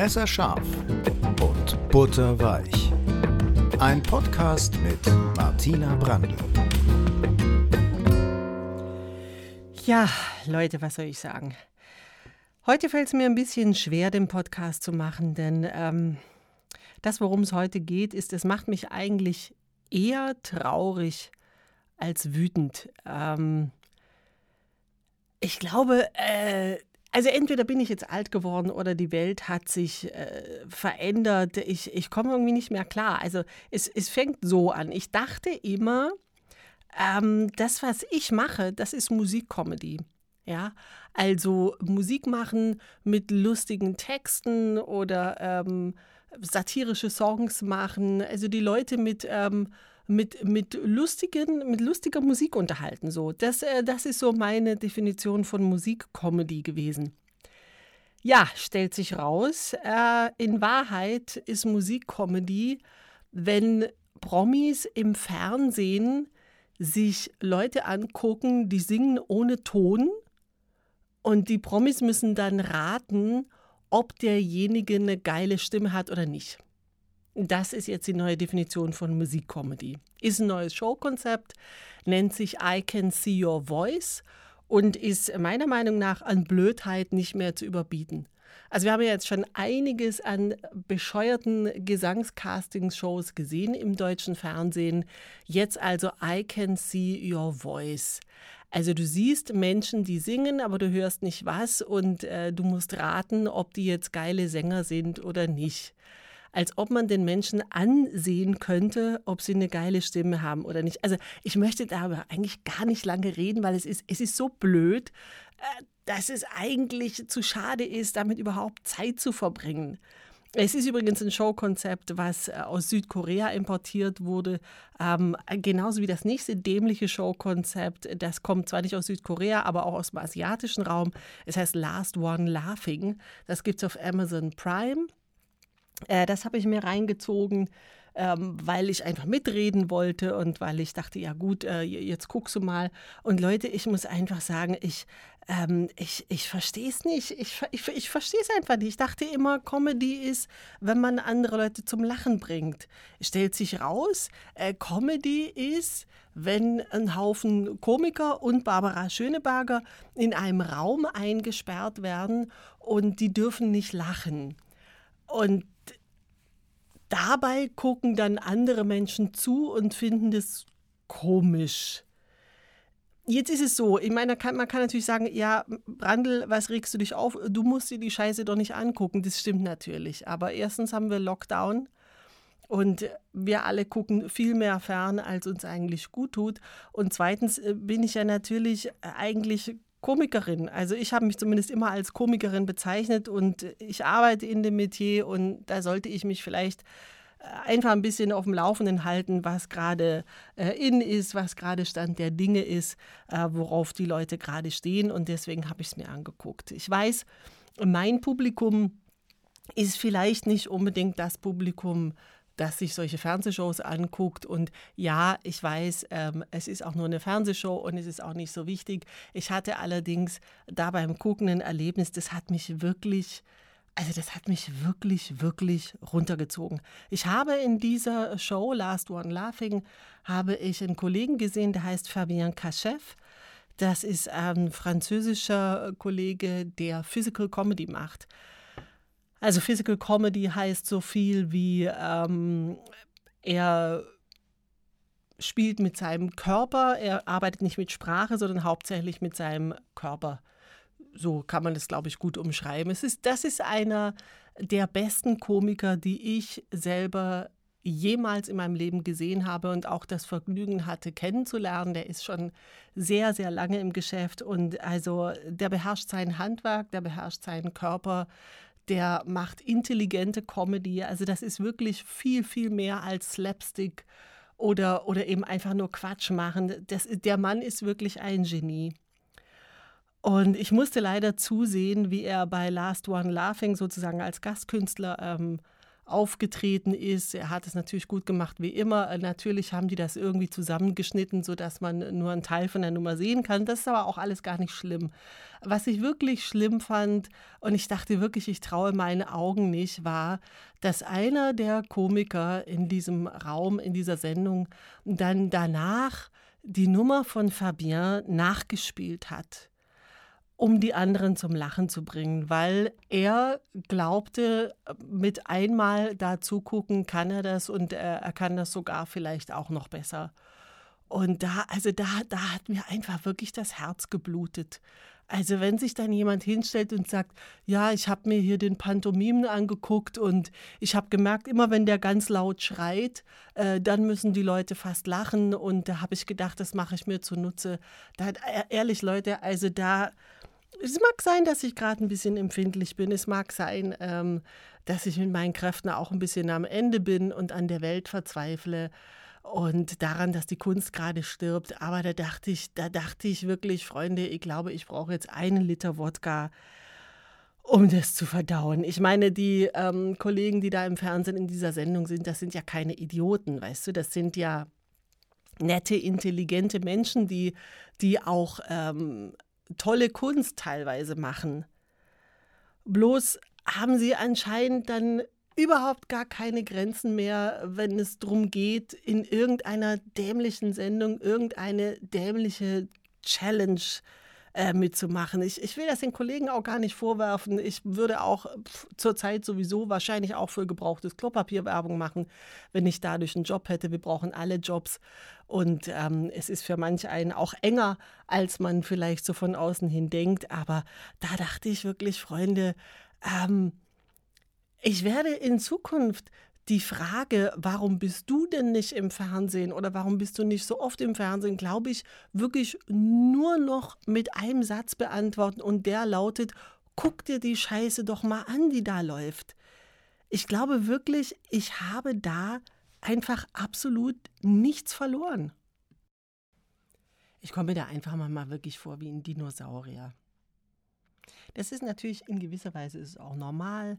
Messerscharf und butterweich. Ein Podcast mit Martina Brandl. Ja, Leute, was soll ich sagen? Heute fällt es mir ein bisschen schwer, den Podcast zu machen, denn ähm, das, worum es heute geht, ist, es macht mich eigentlich eher traurig als wütend. Ähm, ich glaube, äh, also entweder bin ich jetzt alt geworden oder die Welt hat sich äh, verändert. Ich, ich komme irgendwie nicht mehr klar. Also es, es fängt so an. Ich dachte immer, ähm, das, was ich mache, das ist Musikcomedy. Ja, also Musik machen mit lustigen Texten oder ähm, satirische Songs machen. Also die Leute mit ähm, mit, mit, lustigen, mit lustiger Musik unterhalten. So. Das, äh, das ist so meine Definition von Musikcomedy gewesen. Ja, stellt sich raus, äh, in Wahrheit ist Musikcomedy, wenn Promis im Fernsehen sich Leute angucken, die singen ohne Ton und die Promis müssen dann raten, ob derjenige eine geile Stimme hat oder nicht. Das ist jetzt die neue Definition von Musikcomedy. Ist ein neues Showkonzept, nennt sich I Can See Your Voice und ist meiner Meinung nach an Blödheit nicht mehr zu überbieten. Also wir haben ja jetzt schon einiges an bescheuerten Gesangscasting-Shows gesehen im deutschen Fernsehen. Jetzt also I Can See Your Voice. Also du siehst Menschen, die singen, aber du hörst nicht was und äh, du musst raten, ob die jetzt geile Sänger sind oder nicht als ob man den Menschen ansehen könnte, ob sie eine geile Stimme haben oder nicht. Also ich möchte darüber eigentlich gar nicht lange reden, weil es ist, es ist so blöd, äh, dass es eigentlich zu schade ist, damit überhaupt Zeit zu verbringen. Es ist übrigens ein Showkonzept, was äh, aus Südkorea importiert wurde, ähm, genauso wie das nächste dämliche Showkonzept. Das kommt zwar nicht aus Südkorea, aber auch aus dem asiatischen Raum. Es heißt Last One Laughing. Das gibt es auf Amazon Prime. Äh, das habe ich mir reingezogen, ähm, weil ich einfach mitreden wollte und weil ich dachte, ja gut, äh, jetzt guckst du mal. Und Leute, ich muss einfach sagen, ich, ähm, ich, ich verstehe es nicht. Ich, ich, ich verstehe es einfach nicht. Ich dachte immer, Comedy ist, wenn man andere Leute zum Lachen bringt. Stellt sich raus, äh, Comedy ist, wenn ein Haufen Komiker und Barbara Schöneberger in einem Raum eingesperrt werden und die dürfen nicht lachen. Und dabei gucken dann andere Menschen zu und finden das komisch. Jetzt ist es so, ich meine, man kann natürlich sagen, ja, Brandl, was regst du dich auf? Du musst dir die Scheiße doch nicht angucken. Das stimmt natürlich. Aber erstens haben wir Lockdown und wir alle gucken viel mehr fern, als uns eigentlich gut tut. Und zweitens äh, bin ich ja natürlich eigentlich Komikerin. Also ich habe mich zumindest immer als Komikerin bezeichnet und ich arbeite in dem Metier und da sollte ich mich vielleicht äh, einfach ein bisschen auf dem Laufenden halten, was gerade äh, in ist, was gerade Stand der Dinge ist, äh, worauf die Leute gerade stehen und deswegen habe ich es mir angeguckt. Ich weiß, mein Publikum ist vielleicht nicht unbedingt das Publikum, das sich solche Fernsehshows anguckt. Und ja, ich weiß, ähm, es ist auch nur eine Fernsehshow und es ist auch nicht so wichtig. Ich hatte allerdings da beim Gucken ein Erlebnis, das hat mich wirklich, also das hat mich wirklich, wirklich runtergezogen. Ich habe in dieser Show Last One Laughing, habe ich einen Kollegen gesehen, der heißt Fabien Kachev. Das ist ein französischer Kollege, der Physical Comedy macht. Also Physical Comedy heißt so viel wie ähm, er spielt mit seinem Körper, er arbeitet nicht mit Sprache, sondern hauptsächlich mit seinem Körper. So kann man das, glaube ich, gut umschreiben. Es ist, das ist einer der besten Komiker, die ich selber jemals in meinem Leben gesehen habe und auch das Vergnügen hatte, kennenzulernen. Der ist schon sehr, sehr lange im Geschäft und also der beherrscht sein Handwerk, der beherrscht seinen Körper, der macht intelligente Comedy. Also das ist wirklich viel, viel mehr als Slapstick oder, oder eben einfach nur Quatsch machen. Das, der Mann ist wirklich ein Genie. Und ich musste leider zusehen, wie er bei Last One Laughing sozusagen als Gastkünstler ähm, aufgetreten ist. Er hat es natürlich gut gemacht wie immer. Natürlich haben die das irgendwie zusammengeschnitten, sodass man nur einen Teil von der Nummer sehen kann. Das ist aber auch alles gar nicht schlimm. Was ich wirklich schlimm fand, und ich dachte wirklich, ich traue meinen Augen nicht, war, dass einer der Komiker in diesem Raum, in dieser Sendung, dann danach die Nummer von Fabien nachgespielt hat um die anderen zum Lachen zu bringen, weil er glaubte, mit einmal da zugucken kann er das und er, er kann das sogar vielleicht auch noch besser. Und da, also da, da hat mir einfach wirklich das Herz geblutet. Also wenn sich dann jemand hinstellt und sagt, ja, ich habe mir hier den Pantomimen angeguckt und ich habe gemerkt, immer wenn der ganz laut schreit, äh, dann müssen die Leute fast lachen und da habe ich gedacht, das mache ich mir zunutze. Da, äh, ehrlich Leute, also da, es mag sein, dass ich gerade ein bisschen empfindlich bin. Es mag sein, ähm, dass ich mit meinen Kräften auch ein bisschen am Ende bin und an der Welt verzweifle und daran, dass die Kunst gerade stirbt. Aber da dachte ich, da dachte ich wirklich, Freunde, ich glaube, ich brauche jetzt einen Liter Wodka, um das zu verdauen. Ich meine, die ähm, Kollegen, die da im Fernsehen in dieser Sendung sind, das sind ja keine Idioten, weißt du, das sind ja nette, intelligente Menschen, die, die auch ähm, tolle Kunst teilweise machen. Bloß haben sie anscheinend dann überhaupt gar keine Grenzen mehr, wenn es darum geht, in irgendeiner dämlichen Sendung irgendeine dämliche Challenge äh, mitzumachen. Ich, ich will das den Kollegen auch gar nicht vorwerfen. Ich würde auch zurzeit sowieso wahrscheinlich auch für gebrauchtes Klopapier Werbung machen, wenn ich dadurch einen Job hätte. Wir brauchen alle Jobs. Und ähm, es ist für manch einen auch enger, als man vielleicht so von außen hin denkt. Aber da dachte ich wirklich, Freunde, ähm, ich werde in Zukunft die Frage, warum bist du denn nicht im Fernsehen oder warum bist du nicht so oft im Fernsehen, glaube ich, wirklich nur noch mit einem Satz beantworten und der lautet, guck dir die Scheiße doch mal an, die da läuft. Ich glaube wirklich, ich habe da einfach absolut nichts verloren. Ich komme mir da einfach mal wirklich vor wie ein Dinosaurier. Das ist natürlich in gewisser Weise ist auch normal.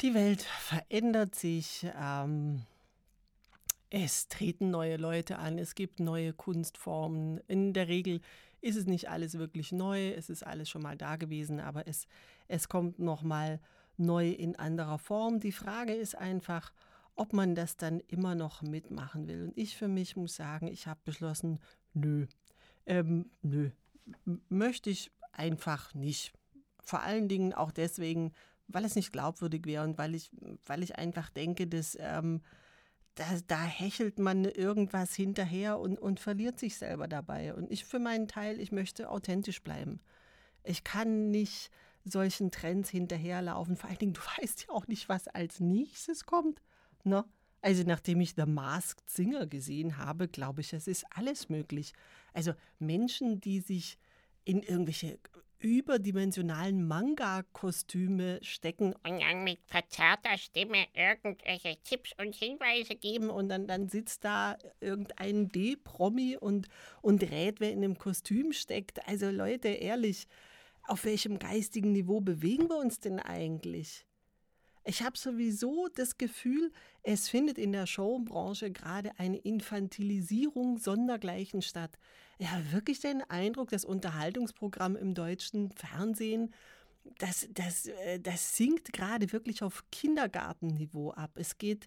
Die Welt verändert sich. Ähm, es treten neue Leute an, es gibt neue Kunstformen. In der Regel ist es nicht alles wirklich neu, es ist alles schon mal da gewesen, aber es, es kommt nochmal neu in anderer Form. Die Frage ist einfach, ob man das dann immer noch mitmachen will. Und ich für mich muss sagen, ich habe beschlossen, nö, ähm, nö, möchte ich einfach nicht. Vor allen Dingen auch deswegen, weil es nicht glaubwürdig wäre und weil ich, weil ich einfach denke, dass ähm, da, da hechelt man irgendwas hinterher und, und verliert sich selber dabei. Und ich für meinen Teil, ich möchte authentisch bleiben. Ich kann nicht solchen Trends hinterherlaufen. Vor allen Dingen, du weißt ja auch nicht, was als nächstes kommt. Ne? Also nachdem ich The Masked Singer gesehen habe, glaube ich, es ist alles möglich. Also Menschen, die sich in irgendwelche überdimensionalen Manga-Kostüme stecken und dann mit verzerrter Stimme irgendwelche Tipps und Hinweise geben und dann, dann sitzt da irgendein D-Promi und, und rät, wer in einem Kostüm steckt. Also Leute, ehrlich, auf welchem geistigen Niveau bewegen wir uns denn eigentlich? Ich habe sowieso das Gefühl, es findet in der Showbranche gerade eine Infantilisierung sondergleichen statt. Habe wirklich den Eindruck, das Unterhaltungsprogramm im deutschen Fernsehen, das, das, äh, das sinkt gerade wirklich auf Kindergartenniveau ab. Es geht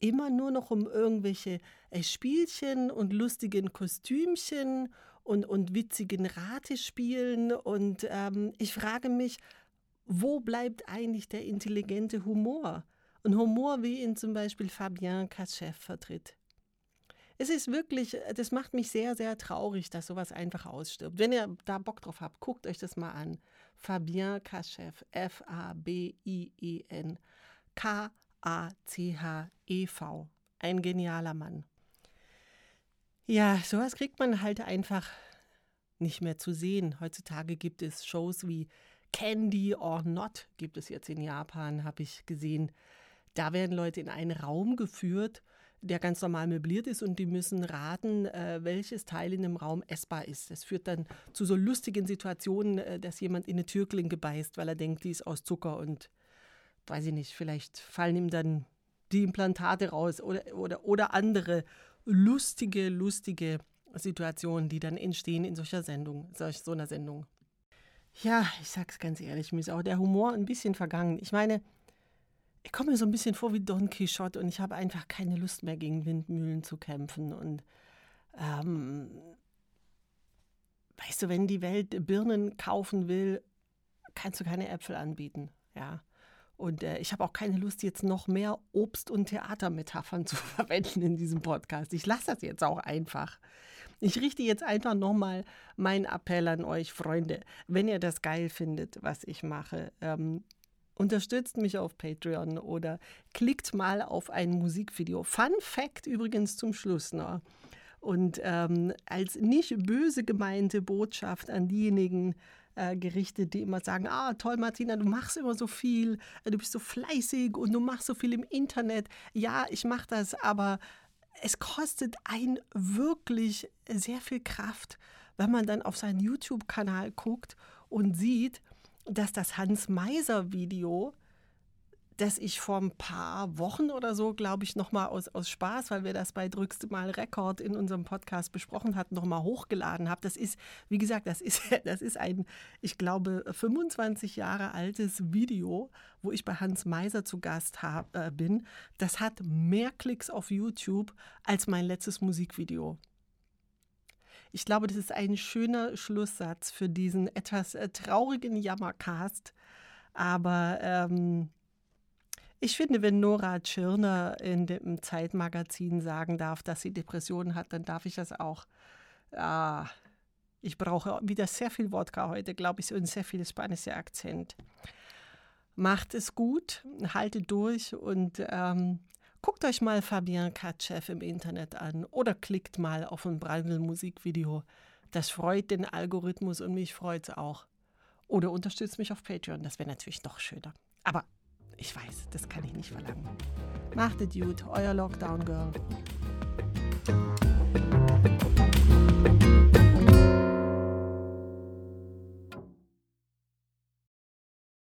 immer nur noch um irgendwelche äh, Spielchen und lustigen Kostümchen und, und witzigen Ratespielen. Und ähm, ich frage mich, wo bleibt eigentlich der intelligente Humor? Und Humor, wie ihn zum Beispiel Fabien Cacheff vertritt. Es ist wirklich, das macht mich sehr, sehr traurig, dass sowas einfach ausstirbt. Wenn ihr da Bock drauf habt, guckt euch das mal an. Fabien Cacheff, F-A-B-I-E-N, K-A-C-H-E-V. Ein genialer Mann. Ja, sowas kriegt man halt einfach nicht mehr zu sehen. Heutzutage gibt es Shows wie Candy or Not gibt es jetzt in Japan, habe ich gesehen. Da werden Leute in einen Raum geführt, der ganz normal möbliert ist und die müssen raten, äh, welches Teil in dem Raum essbar ist. Das führt dann zu so lustigen Situationen, äh, dass jemand in eine Türklinke beißt, weil er denkt, die ist aus Zucker und weiß ich nicht, vielleicht fallen ihm dann die Implantate raus oder, oder, oder andere lustige, lustige Situationen, die dann entstehen in solcher Sendung, solch, so einer Sendung. Ja, ich sag's ganz ehrlich, mir ist auch der Humor ein bisschen vergangen. Ich meine, ich komme mir so ein bisschen vor wie Don Quixote und ich habe einfach keine Lust mehr gegen Windmühlen zu kämpfen. Und ähm, weißt du, wenn die Welt Birnen kaufen will, kannst du keine Äpfel anbieten. Ja. Und äh, ich habe auch keine Lust, jetzt noch mehr Obst- und Theatermetaphern zu verwenden in diesem Podcast. Ich lasse das jetzt auch einfach. Ich richte jetzt einfach nochmal meinen Appell an euch, Freunde. Wenn ihr das geil findet, was ich mache, ähm, unterstützt mich auf Patreon oder klickt mal auf ein Musikvideo. Fun Fact übrigens zum Schluss noch. Und ähm, als nicht böse gemeinte Botschaft an diejenigen, äh, gerichtet, die immer sagen, ah toll Martina, du machst immer so viel, äh, du bist so fleißig und du machst so viel im Internet. Ja, ich mache das, aber es kostet ein wirklich sehr viel Kraft, wenn man dann auf seinen YouTube-Kanal guckt und sieht, dass das Hans-Meiser-Video das ich vor ein paar Wochen oder so, glaube ich, nochmal aus, aus Spaß, weil wir das bei Drückst mal Rekord in unserem Podcast besprochen hatten, nochmal hochgeladen habe. Das ist, wie gesagt, das ist, das ist ein, ich glaube, 25 Jahre altes Video, wo ich bei Hans Meiser zu Gast hab, äh, bin. Das hat mehr Klicks auf YouTube als mein letztes Musikvideo. Ich glaube, das ist ein schöner Schlusssatz für diesen etwas äh, traurigen Jammercast. Aber ähm, ich finde, wenn Nora Tschirner in dem Zeitmagazin sagen darf, dass sie Depressionen hat, dann darf ich das auch. Ah, ich brauche wieder sehr viel Wodka heute, glaube ich, und sehr viel spanischer Akzent. Macht es gut, haltet durch und ähm, guckt euch mal Fabian Katschew im Internet an oder klickt mal auf ein Brandl-Musikvideo. Das freut den Algorithmus und mich freut es auch. Oder unterstützt mich auf Patreon, das wäre natürlich noch schöner. Aber ich weiß, das kann ich nicht verlangen. Macht es gut, euer Lockdown Girl.